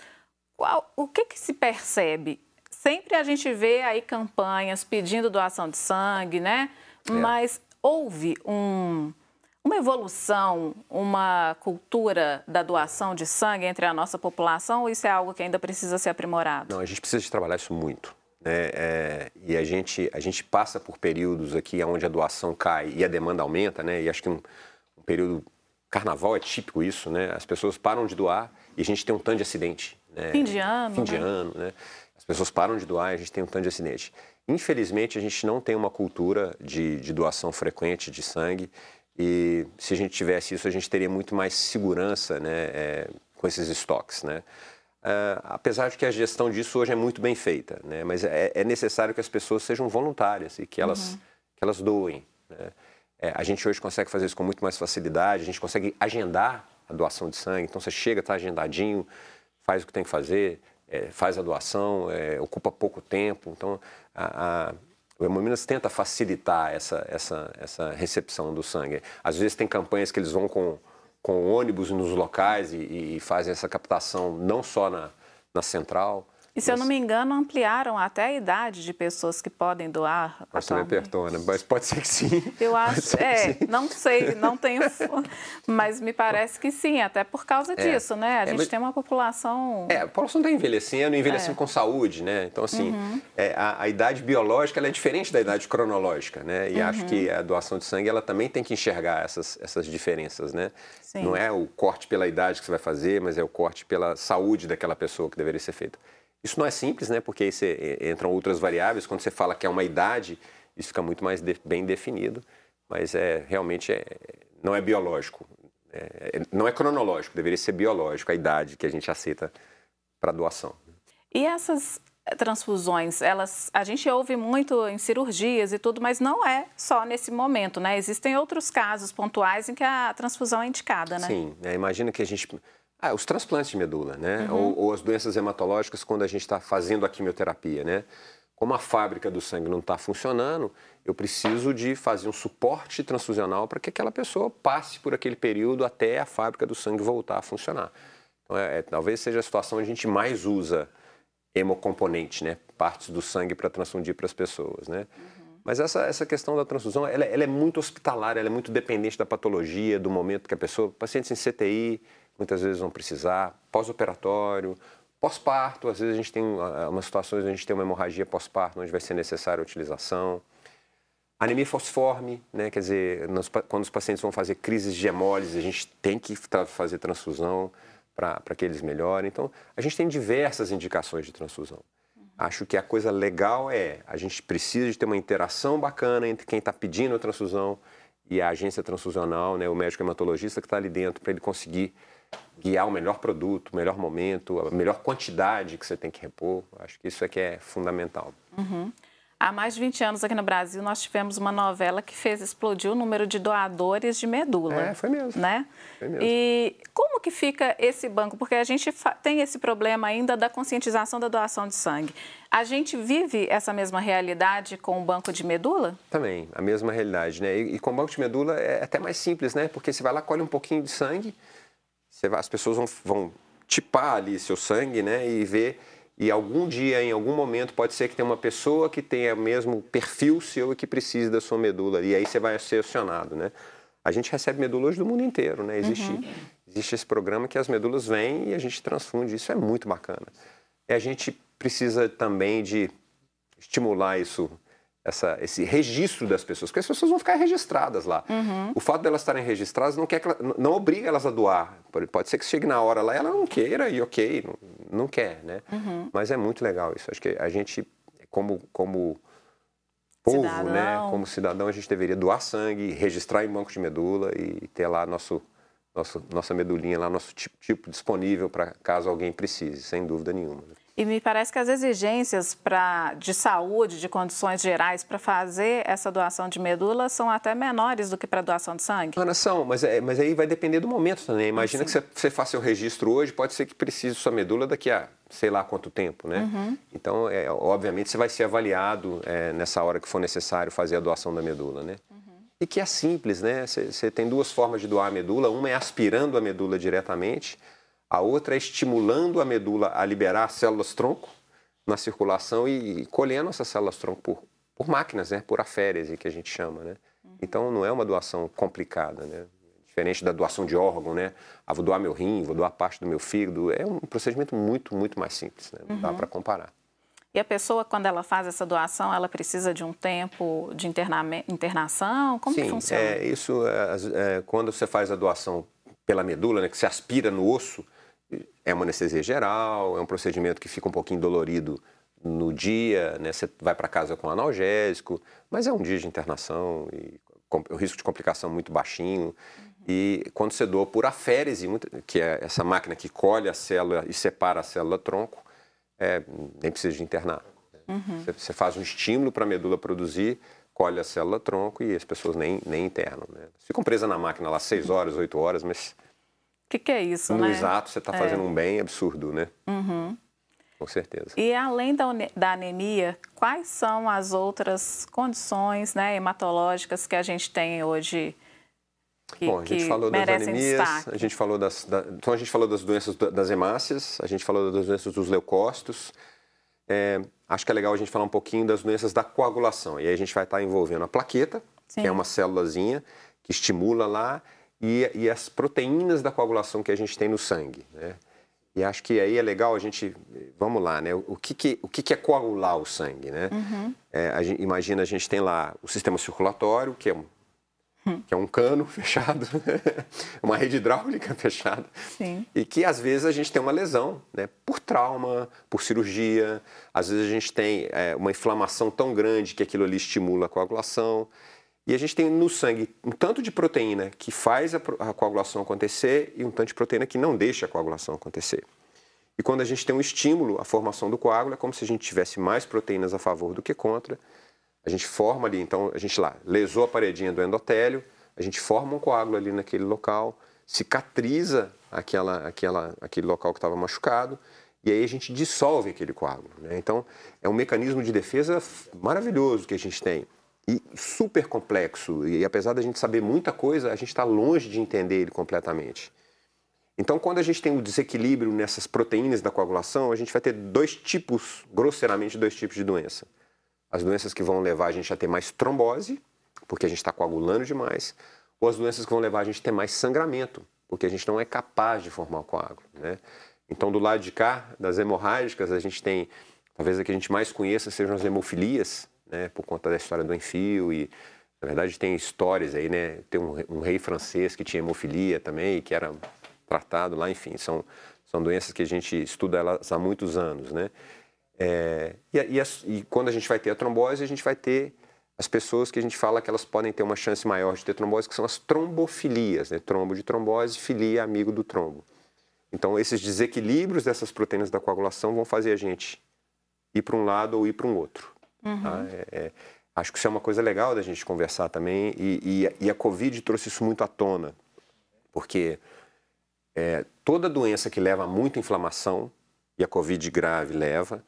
qual, o que, que se percebe? Sempre a gente vê aí campanhas pedindo doação de sangue, né? É. Mas houve um, uma evolução, uma cultura da doação de sangue entre a nossa população ou isso é algo que ainda precisa ser aprimorado? Não, a gente precisa trabalhar isso muito. Né? É, e a gente, a gente passa por períodos aqui onde a doação cai e a demanda aumenta, né? E acho que um, um período carnaval é típico isso, né? As pessoas param de doar e a gente tem um tanto de acidente. Né? Fim de ano. Fim de né? ano, né? As pessoas param de doar e a gente tem um tanto de acidente. Infelizmente, a gente não tem uma cultura de, de doação frequente de sangue e se a gente tivesse isso, a gente teria muito mais segurança né, é, com esses estoques, né? Uh, apesar de que a gestão disso hoje é muito bem feita, né? mas é, é necessário que as pessoas sejam voluntárias e que elas, uhum. que elas doem. Né? É, a gente hoje consegue fazer isso com muito mais facilidade, a gente consegue agendar a doação de sangue, então você chega, está agendadinho, faz o que tem que fazer, é, faz a doação, é, ocupa pouco tempo. Então, a, a, o Hemominas tenta facilitar essa, essa, essa recepção do sangue. Às vezes tem campanhas que eles vão com, com ônibus nos locais e, e fazem essa captação não só na, na central, E se mas... eu não me engano, ampliaram até a idade de pessoas que podem doar. Você me apertou, Ana, mas pode ser que sim. Eu acho, é, não sei, não tenho, mas me parece que sim, até por causa é, disso, né? A é, gente mas... tem uma população. É, a população está envelhecendo, envelhecendo é. com saúde, né? Então, assim, uhum. é, a, a, idade biológica é diferente da idade cronológica, né? E uhum. acho que a doação de sangue ela também tem que enxergar essas, essas diferenças, né? Sim. Não é o corte pela idade que você vai fazer, mas é o corte pela saúde daquela pessoa que deveria ser feito. Isso não é simples, né? Porque aí você, entram outras variáveis. Quando você fala que é uma idade, isso fica muito mais de, bem definido. Mas é realmente é, não é biológico, é, não é cronológico. Deveria ser biológico a idade que a gente aceita para doação. E essas transfusões, elas, a gente ouve muito em cirurgias e tudo, mas não é só nesse momento, né? Existem outros casos pontuais em que a transfusão é indicada, né? Sim, é, imagina que a gente ah, os transplantes de medula, né? Uhum. Ou, ou, as doenças hematológicas quando a gente está fazendo a quimioterapia, né? Como a fábrica do sangue não está funcionando, eu preciso de fazer um suporte transfusional para que aquela pessoa passe por aquele período até a fábrica do sangue voltar a funcionar. Então, é, é, talvez seja a situação onde a gente mais usa hemocomponente, né? Partes do sangue para transfundir para as pessoas, né? Uhum. Mas essa, essa questão da transfusão, ela, ela, é muito hospitalar, ela é muito dependente da patologia, do momento que a pessoa, pacientes em CTI, muitas vezes vão precisar, pós-operatório, pós-parto, às vezes a gente tem ah, umas situações onde a gente tem uma hemorragia pós-parto, onde vai ser necessária a utilização. Anemia fosforme, né? quer dizer, nos, quando os pacientes vão fazer crises de hemólise, a gente tem que fazer transfusão para que eles melhorem. Então, a gente tem diversas indicações de transfusão. Acho que a coisa legal é, a gente precisa de ter uma interação bacana entre quem está pedindo a transfusão e a agência transfusional, né, o médico hematologista que está ali dentro, para ele conseguir guiar o melhor produto, o melhor momento, a melhor quantidade que você tem que repor. Acho que isso é que é fundamental. Uhum. Há mais de 20 anos aqui no Brasil, nós tivemos uma novela que fez explodir o número de doadores de medula. É, foi mesmo. Né? Foi mesmo. E como que fica esse banco? Porque a gente tem esse problema ainda da conscientização da doação de sangue. A gente vive essa mesma realidade com o banco de medula? Também, a mesma realidade, né? E, e com o banco de medula é até mais simples, né? Porque você vai lá, colhe um pouquinho de sangue, vai, as pessoas vão, vão tipar ali seu sangue, né? E ver e algum dia, em algum momento, pode ser que tenha uma pessoa que tenha o mesmo perfil seu e que precise da sua medula. E aí você vai ser acionado, né? A gente recebe medulas do mundo inteiro, né? Existe, uhum. existe esse programa que as medulas vêm e a gente transfunde. Isso é muito bacana. E a gente precisa também de estimular isso essa, esse registro das pessoas, porque as pessoas vão ficar registradas lá. Uhum. O fato delas estarem registradas não, quer ela, não obriga elas a doar. Pode ser que chegue na hora lá e ela não queira e ok, não, não quer, né? Uhum. Mas é muito legal isso. Acho que a gente, como, como povo, cidadão. né, como cidadão, a gente deveria doar sangue, registrar em banco de medula e ter lá nosso, nosso nossa medulinha lá, nosso tipo, tipo disponível para caso alguém precise, sem dúvida nenhuma. Né? E me parece que as exigências pra, de saúde, de condições gerais, para fazer essa doação de medula são até menores do que para doação de sangue? Ana, são, mas, é, mas aí vai depender do momento também. Imagina assim. que você, você faça seu registro hoje, pode ser que precise sua medula daqui a sei lá quanto tempo, né? Uhum. Então, é, obviamente, você vai ser avaliado é, nessa hora que for necessário fazer a doação da medula, né? Uhum. E que é simples, né? Você, você tem duas formas de doar a medula. Uma é aspirando a medula diretamente, a outra é estimulando a medula a liberar células tronco na circulação e, colhendo essas células tronco por, por máquinas, né? por aférese, que a gente chama. Né? Uhum. Então não é uma doação complicada, né? diferente da doação de órgão, né? Ah, vou doar meu rim, vou doar parte do meu fígado. É um procedimento muito, muito mais simples, né? não dá uhum. para comparar. E a pessoa, quando ela faz essa doação, ela precisa de um tempo de internação? Como Sim, que funciona? É, isso, é, é, quando você faz a doação pela medula, né, que se aspira no osso, é uma anestesia geral, é um procedimento que fica um pouquinho dolorido no dia, né? Você vai para casa com analgésico, mas é um dia de internação e o risco de complicação muito baixinho. Uhum. E quando você doa por aférese, que é essa máquina que colhe a célula e separa a célula tronco, é, nem precisa de internar. Uhum. Você, você, faz um estímulo para a medula produzir, colhe a célula tronco e as pessoas nem, nem internam. Né? Ficam presas na máquina lá seis horas, oito horas, mas que, que é isso, no né? No exato, você está é. fazendo um bem absurdo, né? Uhum. Com certeza. E além da, da, anemia, quais são as outras condições né, hematológicas que a gente tem hoje que, Bom, a gente falou das anemias, destaque. a gente falou das, da, então a gente falou das doenças das hemácias, a gente falou das doenças dos leucócitos, é, acho que é legal a gente falar um pouquinho das doenças da coagulação. E aí a gente vai estar envolvendo a plaqueta, Sim. que é uma célulazinha que estimula lá, e, e, as proteínas da coagulação que a gente tem no sangue. Né? E acho que aí é legal a gente, vamos lá, né? O que, que, o que, que é coagular o sangue, né? Uhum. É, a gente, imagina a gente tem lá o sistema circulatório, que é um, hum. que é um cano fechado, uma rede hidráulica fechada, Sim. e que às vezes a gente tem uma lesão, né? Por trauma, por cirurgia, às vezes a gente tem é, uma inflamação tão grande que aquilo ali estimula a coagulação. E a gente tem no sangue um tanto de proteína que faz a, a coagulação acontecer e um tanto de proteína que não deixa a coagulação acontecer. E quando a gente tem um estímulo, a formação do coágulo é como se a gente tivesse mais proteínas a favor do que contra. A gente forma ali, então, a gente lá lesou a paredinha do endotélio, a gente forma um coágulo ali naquele local, cicatriza aquela, aquela, aquele local que estava machucado e aí a gente dissolve aquele coágulo. Né? Então, é um mecanismo de defesa maravilhoso que a gente tem e super complexo. E apesar da gente saber muita coisa, a gente está longe de entender ele completamente. Então, quando a gente tem o um desequilíbrio nessas proteínas da coagulação, a gente vai ter dois tipos, grosseiramente, dois tipos de doença. As doenças que vão levar a gente a ter mais trombose, porque a gente está coagulando demais, ou as doenças que vão levar a gente a ter mais sangramento, porque a gente não é capaz de formar o coágulo. Né? Então, do lado de cá, das hemorrágicas, a gente tem, talvez a que a gente mais conheça sejam as hemofilias, né, por conta da história do enfio e na verdade tem histórias aí, né? Tem um, um, rei francês que tinha hemofilia também, que era tratado lá, enfim, são, são doenças que a gente estuda elas há muitos anos, né? É, e, e, e, quando a gente vai ter a trombose, a gente vai ter as pessoas que a gente fala que elas podem ter uma chance maior de ter trombose, que são as trombofilias, né? Trombo de trombose, filia, amigo do trombo. Então, esses desequilíbrios dessas proteínas da coagulação vão fazer a gente ir para um lado ou ir para um outro. Uhum. Tá? É, é, acho que isso é uma coisa legal da gente conversar também. E, e, e a Covid trouxe isso muito à tona, porque é, toda doença que leva a muita inflamação, e a Covid grave leva,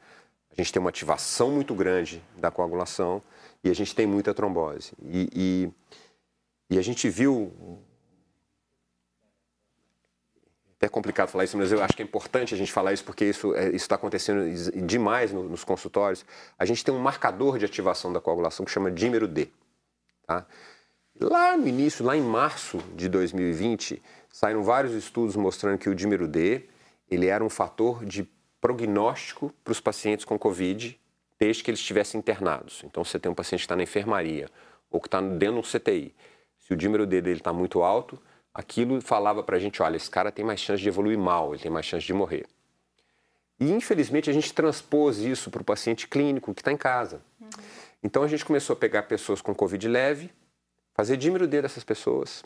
a gente tem uma ativação muito grande da coagulação e a gente tem muita trombose. E, e, e a gente viu até complicado falar isso, mas eu acho que é importante a gente falar isso porque isso é, está acontecendo demais no, nos consultórios. A gente tem um marcador de ativação da coagulação que chama dímero D. Tá? Lá no início, lá em março de 2020, saíram vários estudos mostrando que o dímero D ele era um fator de prognóstico para os pacientes com Covid desde que eles estivessem internados. Então, você tem um paciente que está na enfermaria ou que está dentro de um CTI. Se o dímero D dele está muito alto, aquilo falava para a gente, olha, esse cara tem mais chance de evoluir mal, ele tem mais chance de morrer. E infelizmente a gente transpôs isso para o paciente clínico que está em casa. Uhum. Então a gente começou a pegar pessoas com Covid leve, fazer dímero D dessas pessoas.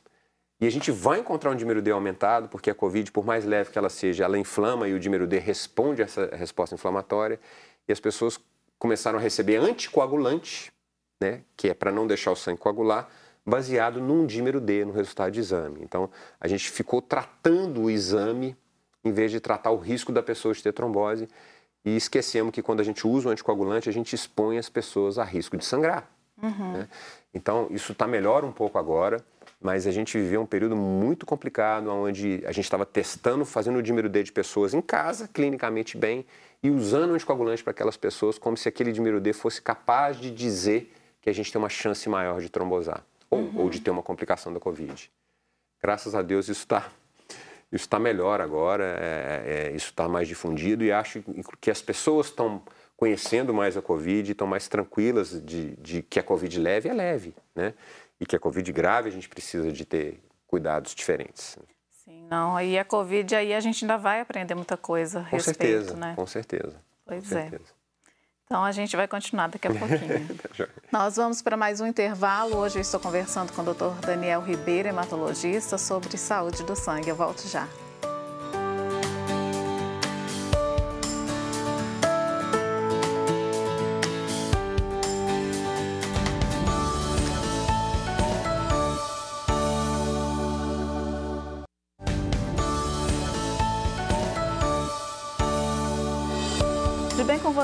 E a gente vai encontrar um dímero D aumentado, porque a Covid, por mais leve que ela seja, ela inflama e o dímero D responde a essa resposta inflamatória. E as pessoas começaram a receber anticoagulante, né, que é para não deixar o sangue coagular, baseado num dímero D no resultado de exame. Então, a gente ficou tratando o exame em vez de tratar o risco da pessoa de ter trombose e esquecemos que quando a gente usa o anticoagulante, a gente expõe as pessoas a risco de sangrar. Uhum. Né? Então, isso está melhor um pouco agora, mas a gente viveu um período muito complicado, onde a gente estava testando, fazendo o dímero D de pessoas em casa, clinicamente bem, e usando o anticoagulante para aquelas pessoas como se aquele dímero D fosse capaz de dizer que a gente tem uma chance maior de trombosar ou, uhum. ou de ter uma complicação da Covid. Graças a Deus isso está isso está melhor agora, é, é, isso está mais difundido e acho que as pessoas estão conhecendo mais a Covid, estão mais tranquilas de, de, que a Covid leve é leve, né? E que a Covid grave a gente precisa de ter cuidados diferentes. Sim, não, e a Covid aí a gente ainda vai aprender muita coisa a com respeito, certeza, né? Com certeza. Pois com é. Então a gente vai continuar daqui a pouquinho. Nós vamos para mais um intervalo. Hoje eu estou conversando com o Dr. Daniel Ribeiro, hematologista, sobre saúde do sangue. Eu volto já.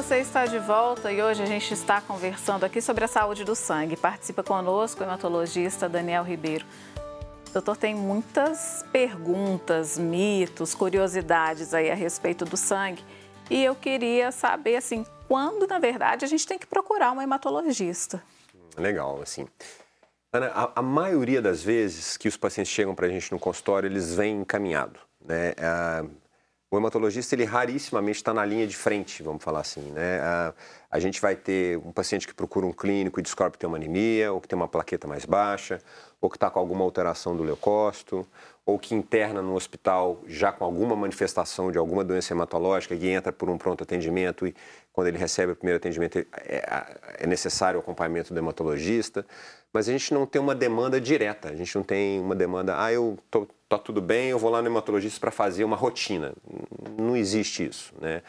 Você está de volta e hoje a gente está conversando aqui sobre a saúde do sangue. Participa conosco o hematologista Daniel Ribeiro. Doutor, tem muitas perguntas, mitos, curiosidades aí a respeito do sangue. E eu queria saber, assim, quando, na verdade, a gente tem que procurar um hematologista. Legal, assim. Ana, a, a maioria das vezes que os pacientes chegam para a gente no consultório, eles vêm encaminhados. Né? Ah, o hematologista, ele rarissimamente está na linha de frente, vamos falar assim, né? A, a, gente vai ter um paciente que procura um clínico e descobre que tem uma anemia, ou que tem uma plaqueta mais baixa, ou que está com alguma alteração do leucócito, ou que interna no hospital já com alguma manifestação de alguma doença hematológica e entra por um pronto atendimento e quando ele recebe o primeiro atendimento é, é necessário o acompanhamento do hematologista, mas a gente não tem uma demanda direta, a gente não tem uma demanda, ah, eu tô, tá tudo bem, eu vou lá no hematologista para fazer uma rotina. Não existe isso, né?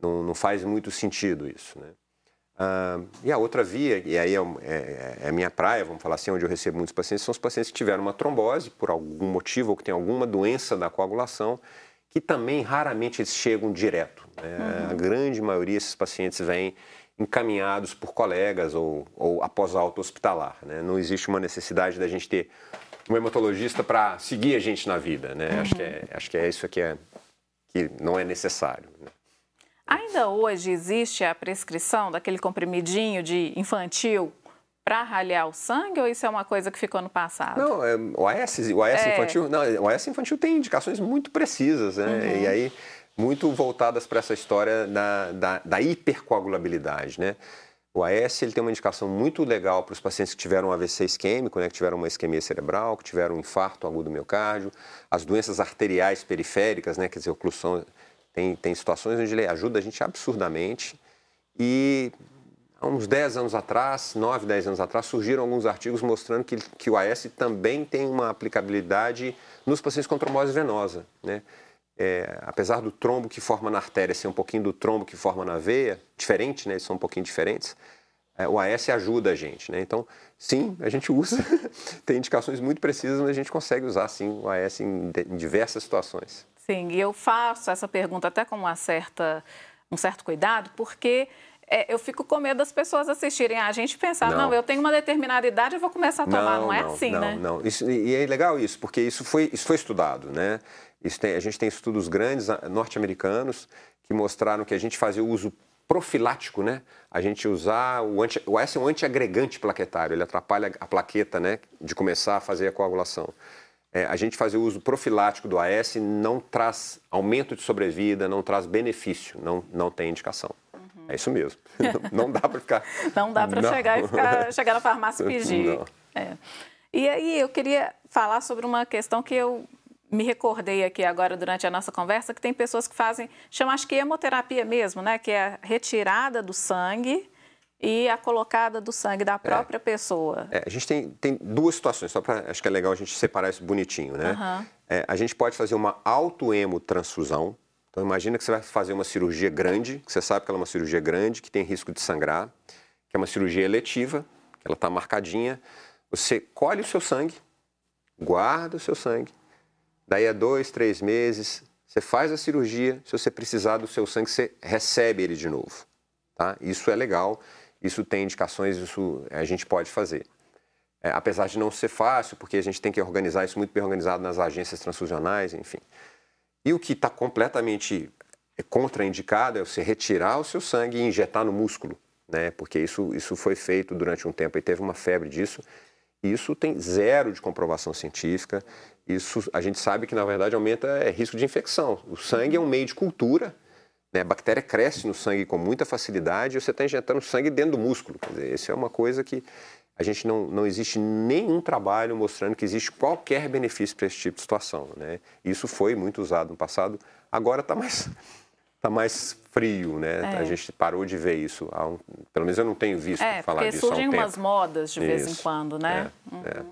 Não, não faz muito sentido isso, né? Ah, e a outra via, e aí é, é, é, a minha praia, vamos falar assim, onde eu recebo muitos pacientes, são os pacientes que tiveram uma trombose por algum motivo ou que têm alguma doença da coagulação, que também raramente eles chegam direto. Né? Uhum. A grande maioria desses pacientes vêm encaminhados por colegas ou, ou após alta hospitalar. Né? Não existe uma necessidade da gente ter um hematologista para seguir a gente na vida. Né? Uhum. Acho, que é, acho que é isso que, é, que não é necessário. Né? Ainda hoje existe a prescrição daquele comprimidinho de infantil para ralhar o sangue ou isso é uma coisa que ficou no passado? Não, é, o AS, o AS é. infantil, não, o AS infantil tem indicações muito precisas, né? Uhum. E aí muito voltadas para essa história da, da, da, hipercoagulabilidade, né? O AS ele tem uma indicação muito legal para os pacientes que tiveram um AVC isquêmico, né, que tiveram uma isquemia cerebral, que tiveram um infarto agudo do miocárdio, as doenças arteriais periféricas, né, quer dizer, oclusão tem, tem situações onde ele ajuda a gente absurdamente. E há uns 10 anos atrás, 9, 10 anos atrás, surgiram alguns artigos mostrando que, que o AS também tem uma aplicabilidade nos pacientes com trombose venosa. Né? É, apesar do trombo que forma na artéria ser um pouquinho do trombo que forma na veia, diferente, né? eles são um pouquinho diferentes, é, o AS ajuda a gente. Né? Então, sim, a gente usa, tem indicações muito precisas, mas a gente consegue usar sim o AS em, em diversas situações. Sim, e eu faço essa pergunta até com uma certa, um certo cuidado, porque é, eu fico com medo das pessoas assistirem a gente pensar, não. não, eu tenho uma determinada idade, eu vou começar a tomar. Não, não é não, assim, não, né? Não, isso, e é legal isso, porque isso foi, isso foi estudado, né? Tem, a gente tem estudos grandes ah, norte-americanos que mostraram que a gente fazia o uso profilático, né? A gente usar o anti, o S é um antiagregante plaquetário, ele atrapalha a plaqueta, né, de começar a fazer a coagulação é, a gente fazer o uso profilático do AS não traz aumento de sobrevida, não traz benefício, não, não tem indicação. É isso mesmo. não dá para ficar. Não dá para chegar e ficar, chegar na farmácia e pedir. É. E aí eu queria falar sobre uma questão que eu me recordei aqui agora durante a nossa conversa, que tem pessoas que fazem, chama acho que hemoterapia mesmo, né? Que é a retirada do sangue e a colocada do sangue da própria é. pessoa. É, a gente tem, tem duas situações, só para acho que é legal a gente separar isso bonitinho, né? Uhum. É, a gente pode fazer uma autoemotransfusão. Então imagina que você vai fazer uma cirurgia grande, que você sabe que ela é uma cirurgia grande, que tem risco de sangrar, que é uma cirurgia eletiva, que ela está marcadinha. Você colhe o seu sangue, guarda o seu sangue. Daí a dois, três meses, você faz a cirurgia. Se você precisar do seu sangue, você recebe ele de novo. Tá? Isso é legal isso tem indicações, isso a gente pode fazer. É, apesar de não ser fácil, porque a gente tem que organizar isso muito bem organizado nas agências transfusionais, enfim. E o que está completamente contraindicado é você retirar o seu sangue e injetar no músculo, né? Porque isso, isso foi feito durante um tempo e teve uma febre disso. Isso tem zero de comprovação científica. Isso a gente sabe que na verdade aumenta é, risco de infecção. O sangue é um meio de cultura né? A bactéria cresce no sangue com muita facilidade e você está injetando sangue dentro do músculo. Quer dizer, isso é uma coisa que a gente não, não existe nenhum trabalho mostrando que existe qualquer benefício para esse tipo de situação. Né? Isso foi muito usado no passado, agora está mais, tá mais frio, né? É. A gente parou de ver isso. Um, pelo menos eu não tenho visto é, falar disso. Surgem há um umas tempo. modas de vez isso. em quando, né? É, uhum. é.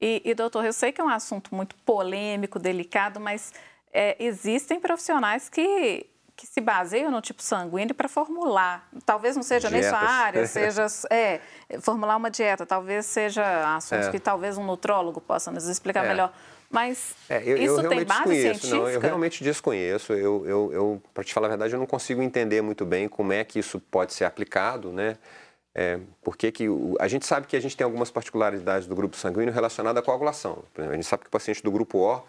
E, e, doutor, eu sei que é um assunto muito polêmico, delicado, mas é, existem profissionais que que se baseiam no tipo sanguíneo para formular. Talvez não seja Dietas. nem sua área, seja é, formular uma dieta, talvez seja assuntos é. que talvez um nutrólogo possa nos explicar é. melhor. Mas é, eu, isso eu tem base científica? Não, eu realmente desconheço. Eu, eu, eu para te falar a verdade, eu não consigo entender muito bem como é que isso pode ser aplicado, né? É, porque que a gente sabe que a gente tem algumas particularidades do grupo sanguíneo relacionadas à coagulação. Exemplo, a gente sabe que o paciente do grupo O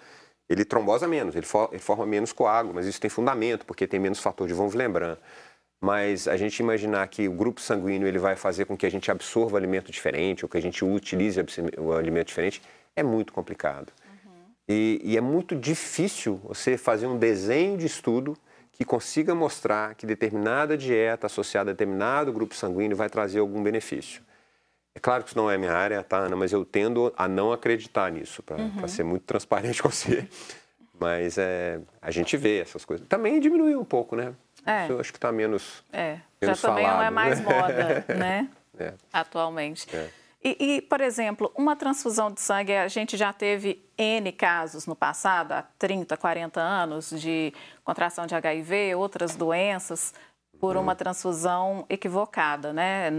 ele trombosa menos, ele, for, ele, forma menos coágulo, mas isso tem fundamento, porque tem menos fator de von Willebrand. mas a gente imaginar que o grupo sanguíneo ele vai fazer com que a gente absorva alimento diferente ou que a gente utilize o alimento diferente é muito complicado. Uhum. E, e é muito difícil você fazer um desenho de estudo que consiga mostrar que determinada dieta associada a determinado grupo sanguíneo vai trazer algum benefício. É claro que isso não é minha área, tá, Ana? Mas eu tendo a não acreditar nisso, para uhum. ser muito transparente com você. Mas é, a gente vê essas coisas. Também diminuiu um pouco, né? É. Isso eu acho que está menos. É, menos já também falado, não é mais né? moda, né? É. Atualmente. É. E, e, por exemplo, uma transfusão de sangue, a gente já teve N casos no passado, há 30, 40 anos, de contração de HIV, outras doenças, por uma transfusão equivocada, né?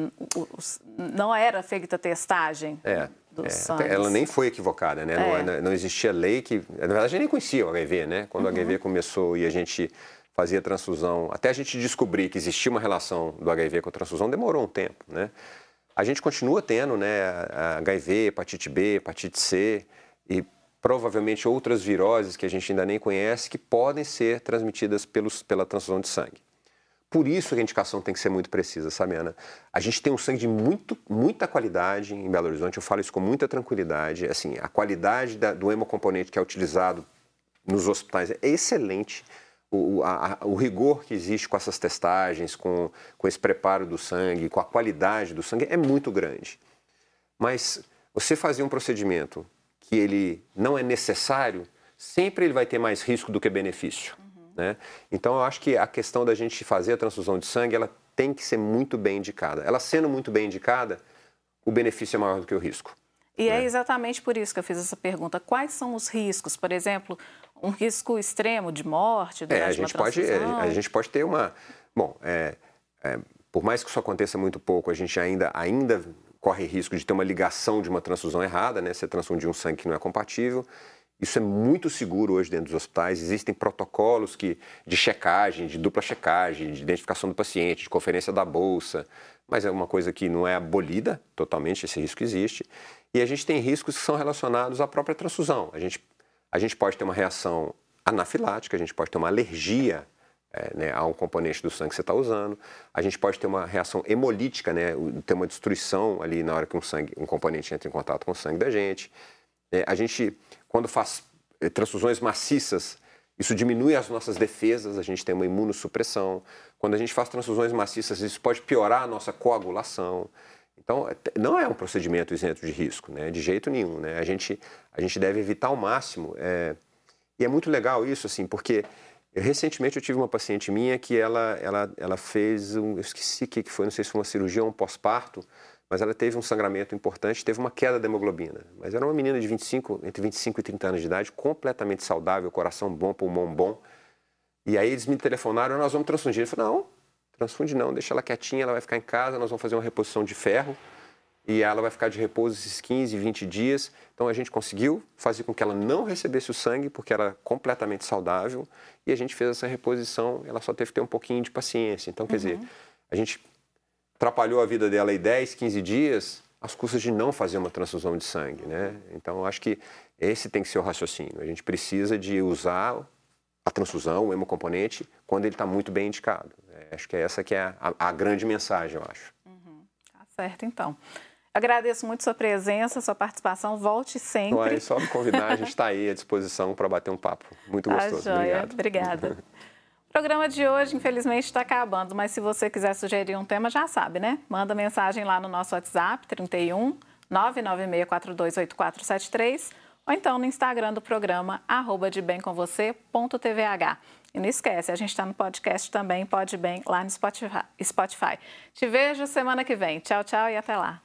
Não era feita testagem é, é. Ela nem foi equivocada, né? É. Não, não, existia lei que... Na verdade, a gente nem conhecia o HIV, né? Quando uhum. o HIV começou e a gente fazia transfusão, até a gente descobrir que existia uma relação do HIV com a transfusão, demorou um tempo, né? A gente continua tendo, né, HIV, hepatite B, hepatite C e provavelmente outras viroses que a gente ainda nem conhece que podem ser transmitidas pelos, pela transfusão de sangue. Por isso que a indicação tem que ser muito precisa, sabe, Ana? A gente tem um sangue de muito, muita qualidade em Belo Horizonte, eu falo isso com muita tranquilidade. Assim, a qualidade da, do hemocomponente que é utilizado nos hospitais é excelente. O, a, o, rigor que existe com essas testagens, com, com esse preparo do sangue, com a qualidade do sangue é muito grande. Mas você fazer um procedimento que ele não é necessário, sempre ele vai ter mais risco do que benefício. Né? Então, eu acho que a questão da gente fazer a transfusão de sangue, ela tem que ser muito bem indicada. Ela sendo muito bem indicada, o benefício é maior do que o risco. E é né? é exatamente por isso que eu fiz essa pergunta. Quais são os riscos? Por exemplo, um risco extremo de morte durante é, a gente pode A gente pode ter uma... Bom, é, é, por mais que isso aconteça muito pouco, a gente ainda, ainda corre risco de ter uma ligação de uma transfusão errada, né? Você transfundir um sangue que não é compatível. Isso é muito seguro hoje dentro dos hospitais. Existem protocolos que, de checagem, de dupla checagem, de identificação do paciente, de conferência da bolsa, mas é uma coisa que não é abolida totalmente, esse risco existe. E a gente tem riscos que são relacionados à própria transfusão. A gente, a gente pode ter uma reação anafilática, a gente pode ter uma alergia é, né, a um componente do sangue que você está usando. A gente pode ter uma reação hemolítica, né, ter uma destruição ali na hora que um, sangue, um componente entra em contato com o sangue da gente. É, a gente quando faz eh, transfusões maciças, isso diminui as nossas defesas, a gente tem uma imunossupressão. Quando a gente faz transfusões maciças, isso pode piorar a nossa coagulação. Então, não é um procedimento isento de risco, né? de jeito nenhum. Né? A, gente, a gente deve evitar ao máximo. É... E é muito legal isso, assim, porque eu, recentemente eu tive uma paciente minha que ela, ela, ela fez, um, eu esqueci o que foi, não sei se foi uma cirurgia ou um pós-parto, mas ela teve um sangramento importante, teve uma queda da hemoglobina. Mas era uma menina de 25, entre 25 e 30 anos de idade, completamente saudável, coração bom, pulmão bom. E aí eles me telefonaram, nós vamos transfundir. Eu falei, não, transfunde não, deixa ela quietinha, ela vai ficar em casa, nós vamos fazer uma reposição de ferro e ela vai ficar de repouso esses 15, 20 dias. Então a gente conseguiu fazer com que ela não recebesse o sangue, porque era completamente saudável, e a gente fez essa reposição, ela só teve que ter um pouquinho de paciência. Então, quer uhum. dizer, a gente atrapalhou a vida dela aí 10, 15 dias, às custas de não fazer uma transfusão de sangue, né? Então, acho que esse tem que ser o raciocínio. A gente precisa de usar a transfusão, o hemocomponente, quando ele está muito bem indicado. É, acho que é essa que é a, a grande mensagem, eu acho. Uhum. Tá certo, então. Agradeço muito sua presença, sua participação. Volte sempre. Só me convidar, a gente está aí à disposição para bater um papo. Muito tá gostoso. Tá Obrigado. Obrigada. O programa de hoje, infelizmente, está acabando, mas se você quiser sugerir um tema, já sabe, né? Manda mensagem lá no nosso WhatsApp, 31 996428473, ou então no Instagram do programa, arroba de bem com você.tvh. E não esquece, a gente está no podcast também, pode bem, lá no Spotify. Te vejo semana que vem. Tchau, tchau e até lá.